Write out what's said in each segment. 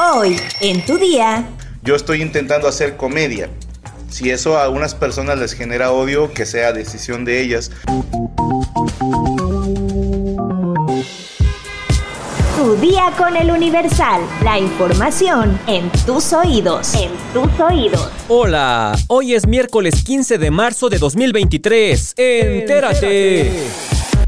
Hoy, en tu día. Yo estoy intentando hacer comedia. Si eso a algunas personas les genera odio, que sea decisión de ellas. Tu día con el Universal. La información en tus oídos. En tus oídos. Hola, hoy es miércoles 15 de marzo de 2023. Entérate.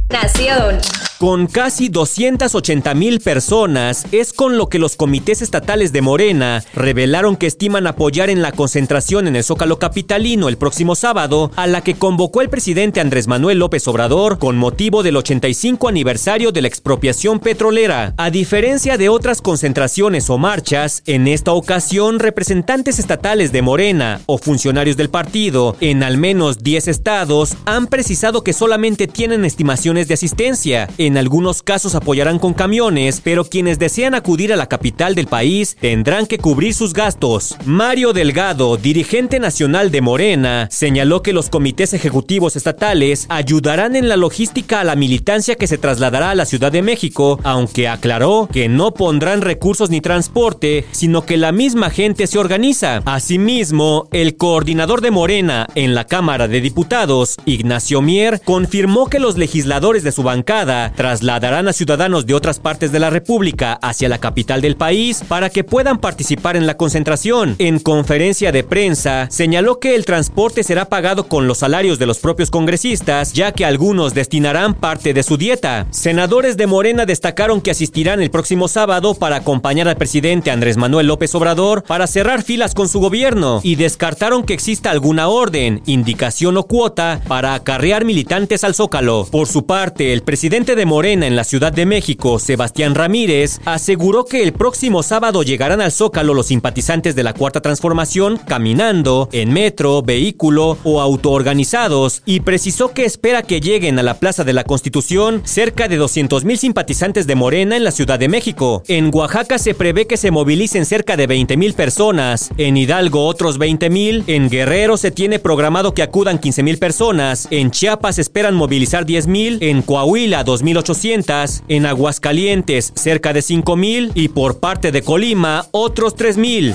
Nación. Con casi 280 mil personas, es con lo que los comités estatales de Morena revelaron que estiman apoyar en la concentración en el Zócalo Capitalino el próximo sábado, a la que convocó el presidente Andrés Manuel López Obrador con motivo del 85 aniversario de la expropiación petrolera. A diferencia de otras concentraciones o marchas, en esta ocasión representantes estatales de Morena o funcionarios del partido en al menos 10 estados han precisado que solamente tienen estimaciones de asistencia. En algunos casos apoyarán con camiones, pero quienes desean acudir a la capital del país tendrán que cubrir sus gastos. Mario Delgado, dirigente nacional de Morena, señaló que los comités ejecutivos estatales ayudarán en la logística a la militancia que se trasladará a la Ciudad de México, aunque aclaró que no pondrán recursos ni transporte, sino que la misma gente se organiza. Asimismo, el coordinador de Morena en la Cámara de Diputados, Ignacio Mier, confirmó que los legisladores de su bancada trasladarán a ciudadanos de otras partes de la República hacia la capital del país para que puedan participar en la concentración. En conferencia de prensa, señaló que el transporte será pagado con los salarios de los propios congresistas, ya que algunos destinarán parte de su dieta. Senadores de Morena destacaron que asistirán el próximo sábado para acompañar al presidente Andrés Manuel López Obrador para cerrar filas con su gobierno y descartaron que exista alguna orden, indicación o cuota para acarrear militantes al Zócalo. Por su parte, el presidente de Morena en la Ciudad de México, Sebastián Ramírez, aseguró que el próximo sábado llegarán al Zócalo los simpatizantes de la Cuarta Transformación caminando, en metro, vehículo o autoorganizados y precisó que espera que lleguen a la Plaza de la Constitución cerca de 200 mil simpatizantes de Morena en la Ciudad de México. En Oaxaca se prevé que se movilicen cerca de 20 mil personas, en Hidalgo otros 20 mil, en Guerrero se tiene programado que acudan 15 mil personas, en Chiapas esperan movilizar 10 mil, en Coahuila 2.800, en Aguascalientes cerca de 5 mil y por parte de Colima otros 3 mil.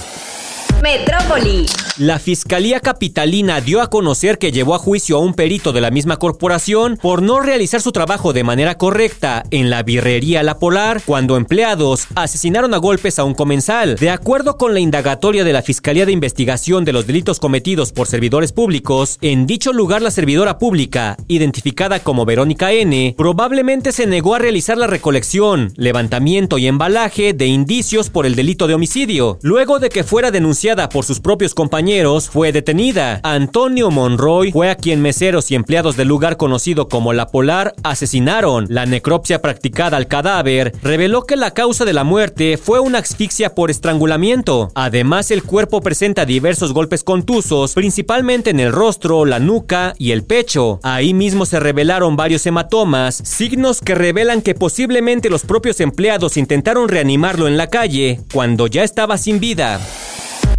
Metrópoli. La Fiscalía Capitalina dio a conocer que llevó a juicio a un perito de la misma corporación por no realizar su trabajo de manera correcta en la birrería La Polar cuando empleados asesinaron a golpes a un comensal. De acuerdo con la indagatoria de la Fiscalía de Investigación de los Delitos Cometidos por Servidores Públicos, en dicho lugar la servidora pública, identificada como Verónica N., probablemente se negó a realizar la recolección, levantamiento y embalaje de indicios por el delito de homicidio, luego de que fuera denunciada por sus propios compañeros, fue detenida. Antonio Monroy fue a quien meseros y empleados del lugar conocido como La Polar asesinaron. La necropsia practicada al cadáver reveló que la causa de la muerte fue una asfixia por estrangulamiento. Además, el cuerpo presenta diversos golpes contusos, principalmente en el rostro, la nuca y el pecho. Ahí mismo se revelaron varios hematomas, signos que revelan que posiblemente los propios empleados intentaron reanimarlo en la calle cuando ya estaba sin vida.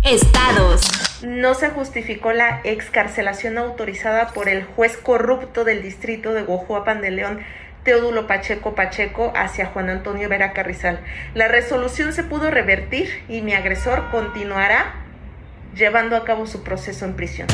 Estados. No se justificó la excarcelación autorizada por el juez corrupto del distrito de Guajuapan de León, Teodulo Pacheco Pacheco, hacia Juan Antonio Vera Carrizal. La resolución se pudo revertir y mi agresor continuará llevando a cabo su proceso en prisión.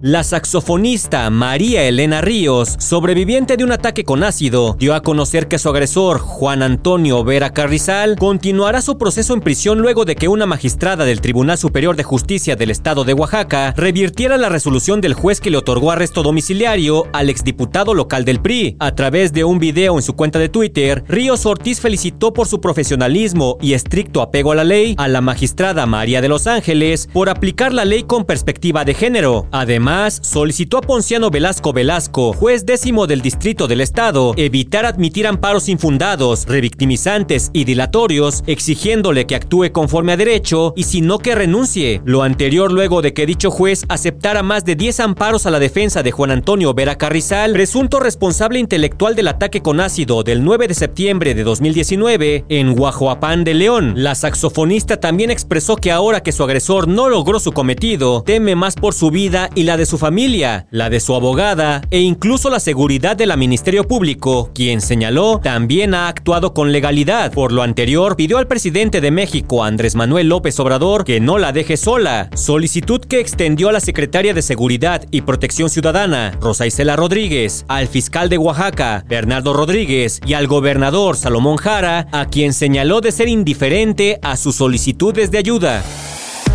La saxofonista María Elena Ríos, sobreviviente de un ataque con ácido, dio a conocer que su agresor, Juan Antonio Vera Carrizal, continuará su proceso en prisión luego de que una magistrada del Tribunal Superior de Justicia del Estado de Oaxaca revirtiera la resolución del juez que le otorgó arresto domiciliario al exdiputado local del PRI. A través de un video en su cuenta de Twitter, Ríos Ortiz felicitó por su profesionalismo y estricto apego a la ley a la magistrada María de Los Ángeles por aplicar la ley con perspectiva de género. Además, solicitó a Ponciano Velasco Velasco, juez décimo del Distrito del Estado, evitar admitir amparos infundados, revictimizantes y dilatorios, exigiéndole que actúe conforme a derecho y si no que renuncie. Lo anterior luego de que dicho juez aceptara más de 10 amparos a la defensa de Juan Antonio Vera Carrizal, presunto responsable intelectual del ataque con ácido del 9 de septiembre de 2019 en Guajuapán de León. La saxofonista también expresó que ahora que su agresor no logró su cometido, teme más por su vida y la de su familia, la de su abogada e incluso la seguridad de la Ministerio Público, quien señaló también ha actuado con legalidad. Por lo anterior, pidió al presidente de México, Andrés Manuel López Obrador, que no la deje sola, solicitud que extendió a la secretaria de Seguridad y Protección Ciudadana, Rosa Isela Rodríguez, al fiscal de Oaxaca, Bernardo Rodríguez, y al gobernador Salomón Jara, a quien señaló de ser indiferente a sus solicitudes de ayuda.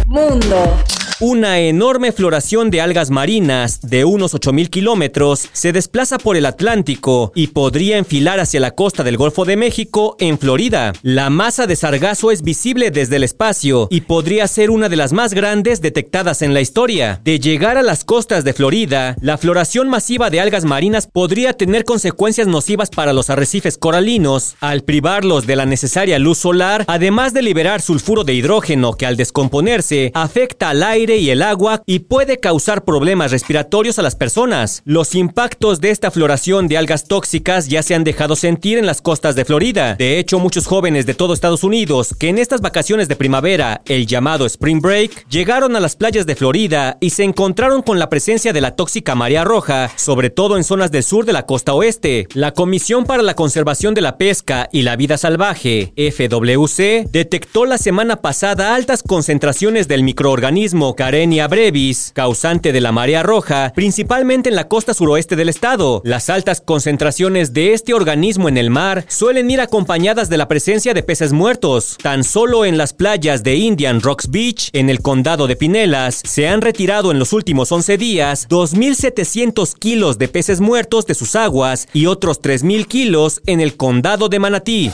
Mundo. Una enorme floración de algas marinas de unos 8.000 kilómetros se desplaza por el Atlántico y podría enfilar hacia la costa del Golfo de México en Florida. La masa de sargazo es visible desde el espacio y podría ser una de las más grandes detectadas en la historia. De llegar a las costas de Florida, la floración masiva de algas marinas podría tener consecuencias nocivas para los arrecifes coralinos al privarlos de la necesaria luz solar, además de liberar sulfuro de hidrógeno que al descomponerse afecta al aire y el agua y puede causar problemas respiratorios a las personas. Los impactos de esta floración de algas tóxicas ya se han dejado sentir en las costas de Florida. De hecho, muchos jóvenes de todo Estados Unidos que en estas vacaciones de primavera, el llamado Spring Break, llegaron a las playas de Florida y se encontraron con la presencia de la tóxica marea roja, sobre todo en zonas del sur de la costa oeste. La Comisión para la Conservación de la Pesca y la Vida Salvaje, FWC, detectó la semana pasada altas concentraciones del microorganismo Carenia brevis, causante de la marea roja, principalmente en la costa suroeste del estado. Las altas concentraciones de este organismo en el mar suelen ir acompañadas de la presencia de peces muertos. Tan solo en las playas de Indian Rocks Beach, en el condado de Pinelas, se han retirado en los últimos 11 días 2.700 kilos de peces muertos de sus aguas y otros 3.000 kilos en el condado de Manatí.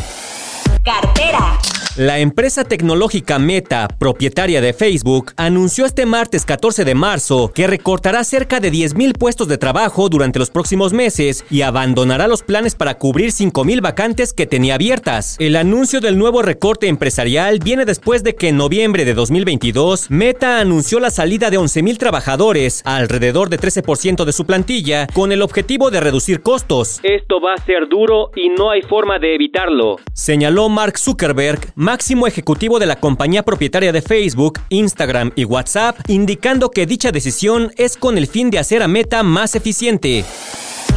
Cartera. La empresa tecnológica Meta, propietaria de Facebook, anunció este martes 14 de marzo que recortará cerca de 10.000 puestos de trabajo durante los próximos meses y abandonará los planes para cubrir 5.000 vacantes que tenía abiertas. El anuncio del nuevo recorte empresarial viene después de que en noviembre de 2022 Meta anunció la salida de 11.000 trabajadores, alrededor de 13% de su plantilla, con el objetivo de reducir costos. Esto va a ser duro y no hay forma de evitarlo, señaló Mark Zuckerberg, máximo ejecutivo de la compañía propietaria de Facebook, Instagram y WhatsApp, indicando que dicha decisión es con el fin de hacer a Meta más eficiente.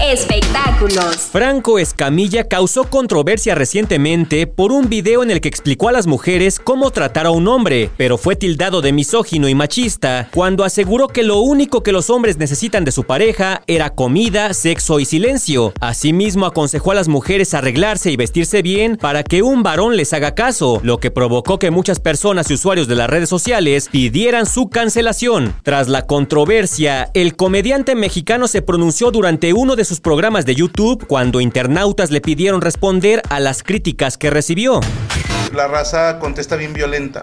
Espectáculos. Franco Escamilla causó controversia recientemente por un video en el que explicó a las mujeres cómo tratar a un hombre, pero fue tildado de misógino y machista cuando aseguró que lo único que los hombres necesitan de su pareja era comida, sexo y silencio. Asimismo aconsejó a las mujeres arreglarse y vestirse bien para que un varón les haga caso, lo que provocó que muchas personas y usuarios de las redes sociales pidieran su cancelación. Tras la controversia, el comediante mexicano se pronunció durante uno de sus programas de YouTube cuando internautas le pidieron responder a las críticas que recibió. La raza contesta bien violenta.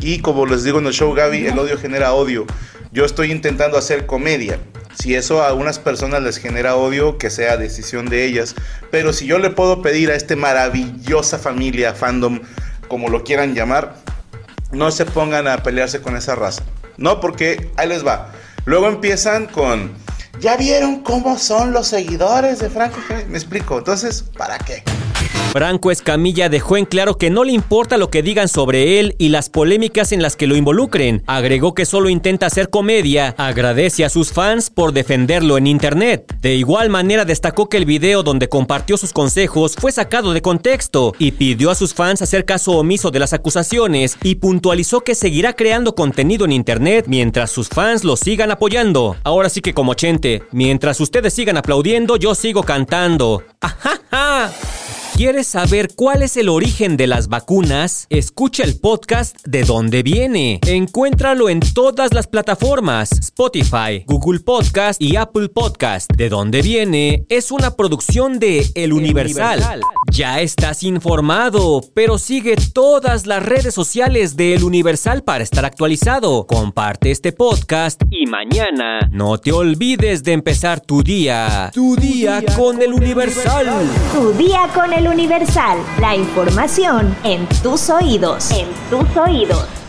Y como les digo en el show Gaby, el odio genera odio. Yo estoy intentando hacer comedia. Si eso a algunas personas les genera odio, que sea decisión de ellas. Pero si yo le puedo pedir a esta maravillosa familia, fandom, como lo quieran llamar, no se pongan a pelearse con esa raza. No, porque ahí les va. Luego empiezan con ¿Ya vieron cómo son los seguidores de Franco? Me explico. Entonces, ¿para qué? Franco Escamilla dejó en claro que no le importa lo que digan sobre él y las polémicas en las que lo involucren. Agregó que solo intenta hacer comedia, agradece a sus fans por defenderlo en internet. De igual manera destacó que el video donde compartió sus consejos fue sacado de contexto y pidió a sus fans hacer caso omiso de las acusaciones y puntualizó que seguirá creando contenido en internet mientras sus fans lo sigan apoyando. Ahora sí que como Chente, mientras ustedes sigan aplaudiendo, yo sigo cantando. ¡Ajaja! ¿Quieres saber cuál es el origen de las vacunas? Escucha el podcast de dónde viene. Encuéntralo en todas las plataformas: Spotify, Google Podcast y Apple Podcast. De dónde viene es una producción de El Universal. Universal. Ya estás informado, pero sigue todas las redes sociales de El Universal para estar actualizado. Comparte este podcast y mañana no te olvides de empezar tu día. Tu día, con El Universal. Tu día con El Universal. La información en tus oídos. En tus oídos.